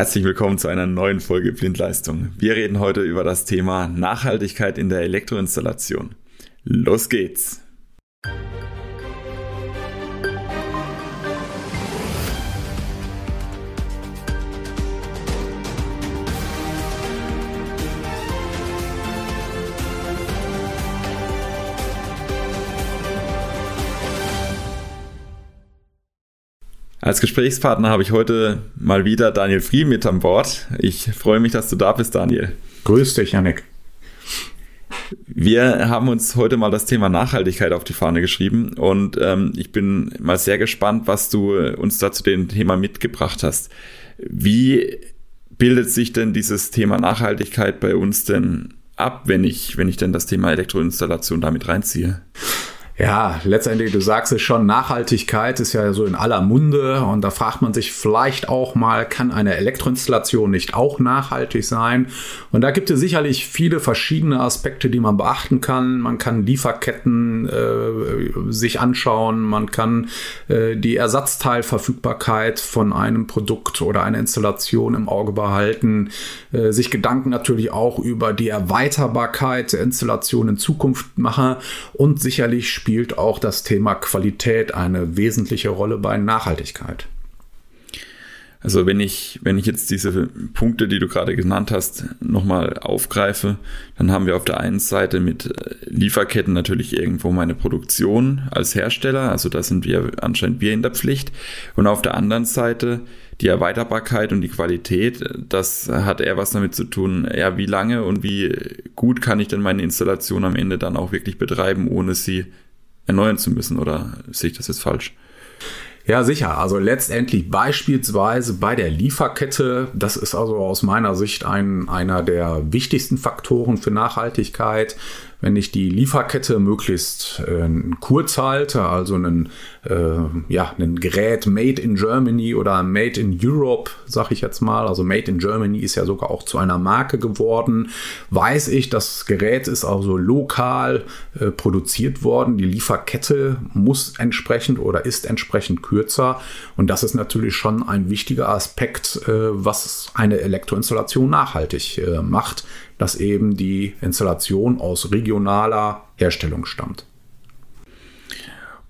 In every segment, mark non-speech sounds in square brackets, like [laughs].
Herzlich willkommen zu einer neuen Folge Blindleistung. Wir reden heute über das Thema Nachhaltigkeit in der Elektroinstallation. Los geht's! Als Gesprächspartner habe ich heute mal wieder Daniel Frie mit an Bord. Ich freue mich, dass du da bist, Daniel. Grüß dich, Janik. Wir haben uns heute mal das Thema Nachhaltigkeit auf die Fahne geschrieben und ähm, ich bin mal sehr gespannt, was du uns da zu dem Thema mitgebracht hast. Wie bildet sich denn dieses Thema Nachhaltigkeit bei uns denn ab, wenn ich, wenn ich denn das Thema Elektroinstallation damit reinziehe? Ja, letztendlich, du sagst es schon, Nachhaltigkeit ist ja so in aller Munde und da fragt man sich vielleicht auch mal, kann eine Elektroinstallation nicht auch nachhaltig sein? Und da gibt es sicherlich viele verschiedene Aspekte, die man beachten kann. Man kann Lieferketten äh, sich anschauen, man kann äh, die Ersatzteilverfügbarkeit von einem Produkt oder einer Installation im Auge behalten, äh, sich Gedanken natürlich auch über die Erweiterbarkeit der Installation in Zukunft machen und sicherlich spielt spielt auch das Thema Qualität eine wesentliche Rolle bei Nachhaltigkeit. Also wenn ich, wenn ich jetzt diese Punkte, die du gerade genannt hast, nochmal aufgreife, dann haben wir auf der einen Seite mit äh, Lieferketten natürlich irgendwo meine Produktion als Hersteller, also da sind wir anscheinend wir in der Pflicht. Und auf der anderen Seite die Erweiterbarkeit und die Qualität, das hat eher was damit zu tun, ja, wie lange und wie gut kann ich denn meine Installation am Ende dann auch wirklich betreiben, ohne sie erneuern zu müssen oder sehe ich das jetzt falsch? Ja, sicher. Also letztendlich beispielsweise bei der Lieferkette, das ist also aus meiner Sicht ein, einer der wichtigsten Faktoren für Nachhaltigkeit wenn ich die Lieferkette möglichst äh, kurz halte, also ein, äh, ja, ein Gerät made in Germany oder made in Europe, sag ich jetzt mal, also made in Germany ist ja sogar auch zu einer Marke geworden, weiß ich, das Gerät ist also lokal äh, produziert worden, die Lieferkette muss entsprechend oder ist entsprechend kürzer. Und das ist natürlich schon ein wichtiger Aspekt, äh, was eine Elektroinstallation nachhaltig äh, macht dass eben die Installation aus regionaler Herstellung stammt.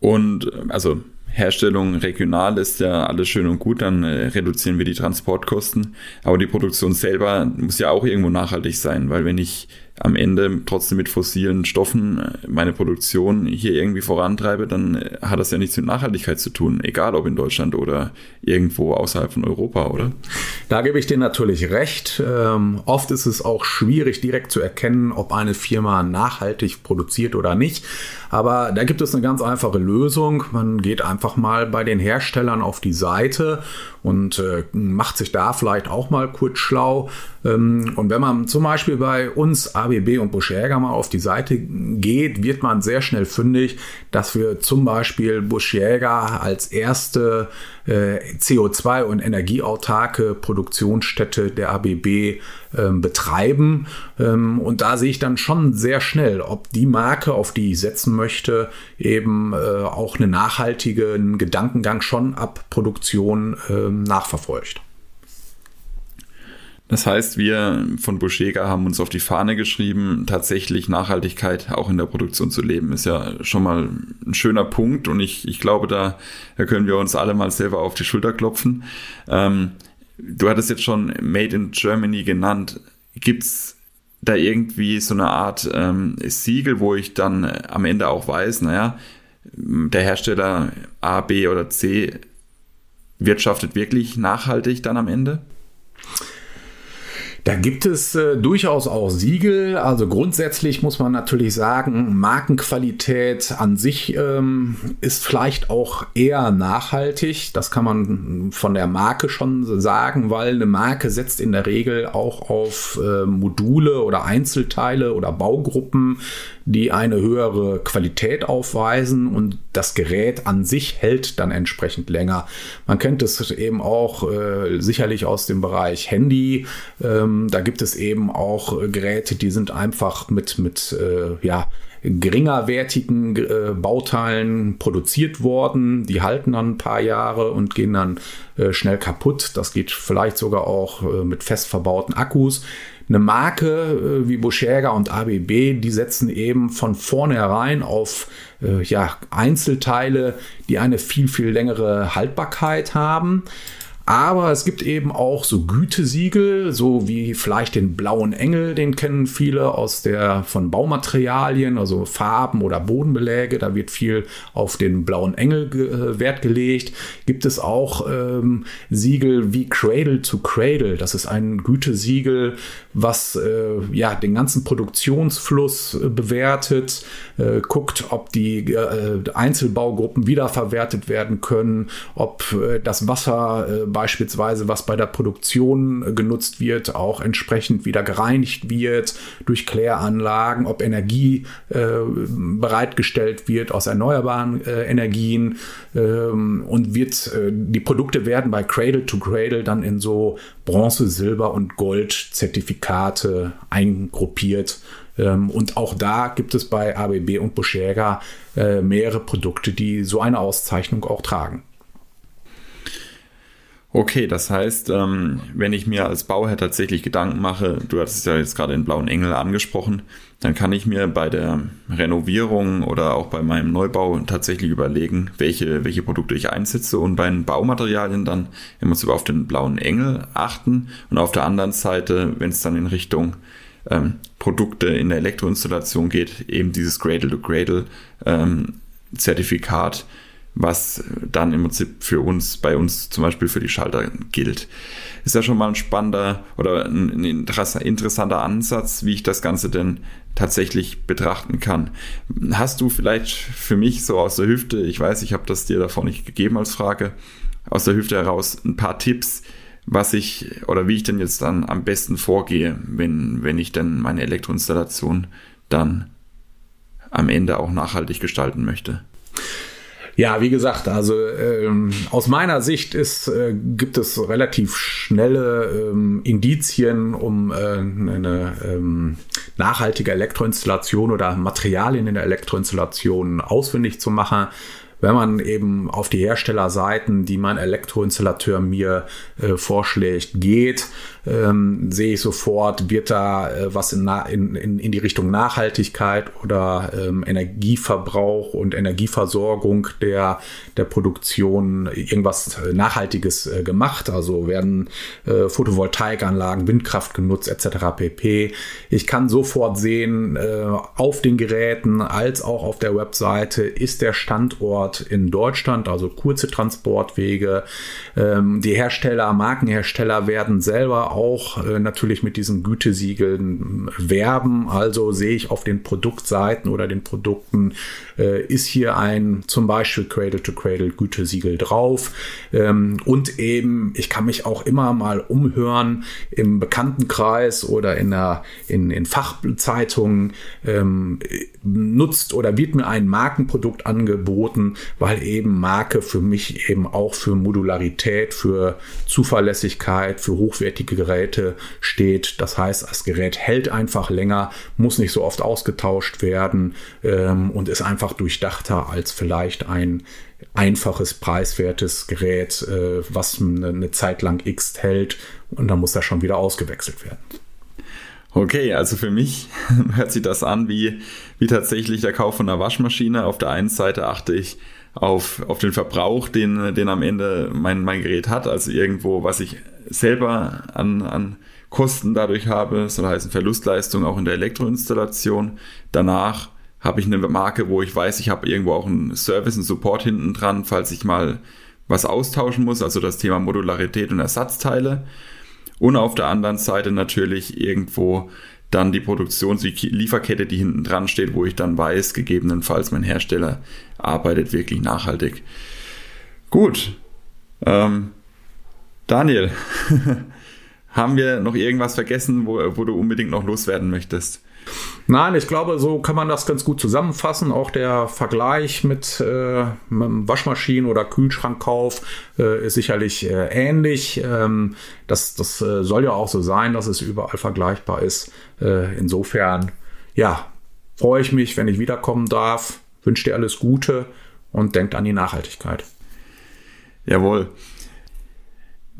Und also Herstellung regional ist ja alles schön und gut, dann äh, reduzieren wir die Transportkosten. Aber die Produktion selber muss ja auch irgendwo nachhaltig sein, weil wenn ich am Ende trotzdem mit fossilen Stoffen äh, meine Produktion hier irgendwie vorantreibe, dann äh, hat das ja nichts mit Nachhaltigkeit zu tun, egal ob in Deutschland oder irgendwo außerhalb von Europa, oder? Da gebe ich dir natürlich recht. Ähm, oft ist es auch schwierig direkt zu erkennen, ob eine Firma nachhaltig produziert oder nicht. Aber da gibt es eine ganz einfache Lösung. Man geht einfach mal bei den Herstellern auf die Seite und äh, macht sich da vielleicht auch mal kurz schlau. Ähm, und wenn man zum Beispiel bei uns ABB und Busch-Jäger mal auf die Seite geht, wird man sehr schnell fündig, dass wir zum Beispiel Busch-Jäger als erste äh, CO2- und energieautarke Produktionsstätte der ABB ähm, betreiben. Ähm, und da sehe ich dann schon sehr schnell, ob die Marke, auf die ich setzen möchte, eben äh, auch einen nachhaltigen Gedankengang schon ab Produktion nachverfolgt. Das heißt, wir von Buschega haben uns auf die Fahne geschrieben, tatsächlich Nachhaltigkeit auch in der Produktion zu leben. Ist ja schon mal ein schöner Punkt und ich, ich glaube, da, können wir uns alle mal selber auf die Schulter klopfen. Ähm, du hattest jetzt schon Made in Germany genannt. Gibt's da irgendwie so eine Art ähm, Siegel, wo ich dann am Ende auch weiß, naja, der Hersteller A, B oder C wirtschaftet wirklich nachhaltig dann am Ende? Da gibt es äh, durchaus auch Siegel. Also grundsätzlich muss man natürlich sagen, Markenqualität an sich ähm, ist vielleicht auch eher nachhaltig. Das kann man von der Marke schon sagen, weil eine Marke setzt in der Regel auch auf äh, Module oder Einzelteile oder Baugruppen, die eine höhere Qualität aufweisen und das Gerät an sich hält dann entsprechend länger. Man kennt es eben auch äh, sicherlich aus dem Bereich Handy. Ähm, da gibt es eben auch äh, Geräte, die sind einfach mit, mit äh, ja, geringerwertigen äh, Bauteilen produziert worden. Die halten dann ein paar Jahre und gehen dann äh, schnell kaputt. Das geht vielleicht sogar auch äh, mit fest verbauten Akkus. Eine Marke äh, wie Boschäger und ABB, die setzen eben von vornherein auf äh, ja, Einzelteile, die eine viel, viel längere Haltbarkeit haben. Aber es gibt eben auch so Gütesiegel, so wie vielleicht den blauen Engel, den kennen viele aus der von Baumaterialien, also Farben oder Bodenbeläge. Da wird viel auf den blauen Engel ge äh, Wert gelegt. Gibt es auch ähm, Siegel wie Cradle to Cradle. Das ist ein Gütesiegel, was äh, ja den ganzen Produktionsfluss äh, bewertet, äh, guckt, ob die äh, Einzelbaugruppen wiederverwertet werden können, ob äh, das Wasser beispielsweise, was bei der Produktion äh, genutzt wird, auch entsprechend wieder gereinigt wird durch Kläranlagen, ob Energie äh, bereitgestellt wird aus erneuerbaren äh, Energien ähm, und wird, äh, die Produkte werden bei Cradle to Cradle dann in so Bronze, Silber und Gold Zertifikate eingruppiert. Ähm, und auch da gibt es bei ABB und Boschega äh, mehrere Produkte, die so eine Auszeichnung auch tragen. Okay, das heißt, ähm, wenn ich mir als Bauherr tatsächlich Gedanken mache, du hattest ja jetzt gerade den blauen Engel angesprochen, dann kann ich mir bei der Renovierung oder auch bei meinem Neubau tatsächlich überlegen, welche, welche Produkte ich einsetze und bei den Baumaterialien dann immer so auf den blauen Engel achten und auf der anderen Seite, wenn es dann in Richtung ähm, Produkte in der Elektroinstallation geht, eben dieses Cradle-to-Cradle ähm, Zertifikat was dann im Prinzip für uns, bei uns zum Beispiel für die Schalter gilt. Ist ja schon mal ein spannender oder ein interessanter Ansatz, wie ich das Ganze denn tatsächlich betrachten kann. Hast du vielleicht für mich so aus der Hüfte, ich weiß, ich habe das dir davor nicht gegeben als Frage, aus der Hüfte heraus ein paar Tipps, was ich oder wie ich denn jetzt dann am besten vorgehe, wenn, wenn ich denn meine Elektroinstallation dann am Ende auch nachhaltig gestalten möchte. Ja, wie gesagt, also ähm, aus meiner Sicht ist, äh, gibt es relativ schnelle ähm, Indizien, um äh, eine ähm, nachhaltige Elektroinstallation oder Materialien in der Elektroinstallation ausfindig zu machen wenn man eben auf die Herstellerseiten, die mein Elektroinstallateur mir äh, vorschlägt, geht, ähm, sehe ich sofort, wird da äh, was in, in, in, die Richtung Nachhaltigkeit oder ähm, Energieverbrauch und Energieversorgung der, der Produktion irgendwas äh, Nachhaltiges äh, gemacht. Also werden äh, Photovoltaikanlagen, Windkraft genutzt etc. pp. Ich kann sofort sehen, äh, auf den Geräten als auch auf der Webseite ist der Standort in Deutschland, also kurze Transportwege. Ähm, die Hersteller, Markenhersteller werden selber auch äh, natürlich mit diesen Gütesiegeln werben. Also sehe ich auf den Produktseiten oder den Produkten, äh, ist hier ein zum Beispiel Cradle-to-Cradle Gütesiegel drauf. Ähm, und eben, ich kann mich auch immer mal umhören im Bekanntenkreis oder in, der, in, in Fachzeitungen. Ähm, nutzt oder wird mir ein Markenprodukt angeboten, weil eben Marke für mich eben auch für Modularität, für Zuverlässigkeit, für hochwertige Geräte steht. Das heißt, das Gerät hält einfach länger, muss nicht so oft ausgetauscht werden ähm, und ist einfach durchdachter als vielleicht ein einfaches, preiswertes Gerät, äh, was eine, eine Zeit lang X hält und dann muss das schon wieder ausgewechselt werden. Okay, also für mich [laughs] hört sich das an wie, wie tatsächlich der Kauf von einer Waschmaschine. Auf der einen Seite achte ich auf, auf den Verbrauch, den, den am Ende mein, mein Gerät hat, also irgendwo, was ich selber an, an Kosten dadurch habe, soll heißen Verlustleistung auch in der Elektroinstallation. Danach habe ich eine Marke, wo ich weiß, ich habe irgendwo auch einen Service, einen Support hinten dran, falls ich mal was austauschen muss, also das Thema Modularität und Ersatzteile. Und auf der anderen Seite natürlich irgendwo dann die Produktions-, die Lieferkette, die hinten dran steht, wo ich dann weiß, gegebenenfalls mein Hersteller arbeitet wirklich nachhaltig. Gut. Ähm, Daniel, [laughs] haben wir noch irgendwas vergessen, wo, wo du unbedingt noch loswerden möchtest? Nein, ich glaube, so kann man das ganz gut zusammenfassen. Auch der Vergleich mit, äh, mit Waschmaschinen- oder Kühlschrankkauf äh, ist sicherlich äh, ähnlich. Ähm, das das äh, soll ja auch so sein, dass es überall vergleichbar ist. Äh, insofern, ja, freue ich mich, wenn ich wiederkommen darf. Wünsche dir alles Gute und denkt an die Nachhaltigkeit. Jawohl.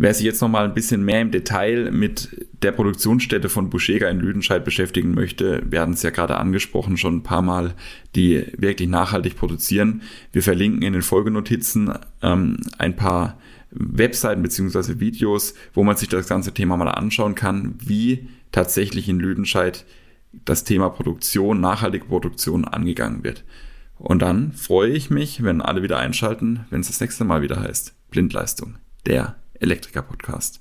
Wer sich jetzt noch mal ein bisschen mehr im Detail mit der Produktionsstätte von Buschega in Lüdenscheid beschäftigen möchte, werden es ja gerade angesprochen schon ein paar Mal, die wirklich nachhaltig produzieren. Wir verlinken in den Folgenotizen ähm, ein paar Webseiten beziehungsweise Videos, wo man sich das ganze Thema mal anschauen kann, wie tatsächlich in Lüdenscheid das Thema Produktion, nachhaltige Produktion angegangen wird. Und dann freue ich mich, wenn alle wieder einschalten, wenn es das nächste Mal wieder heißt Blindleistung, der Elektriker-Podcast.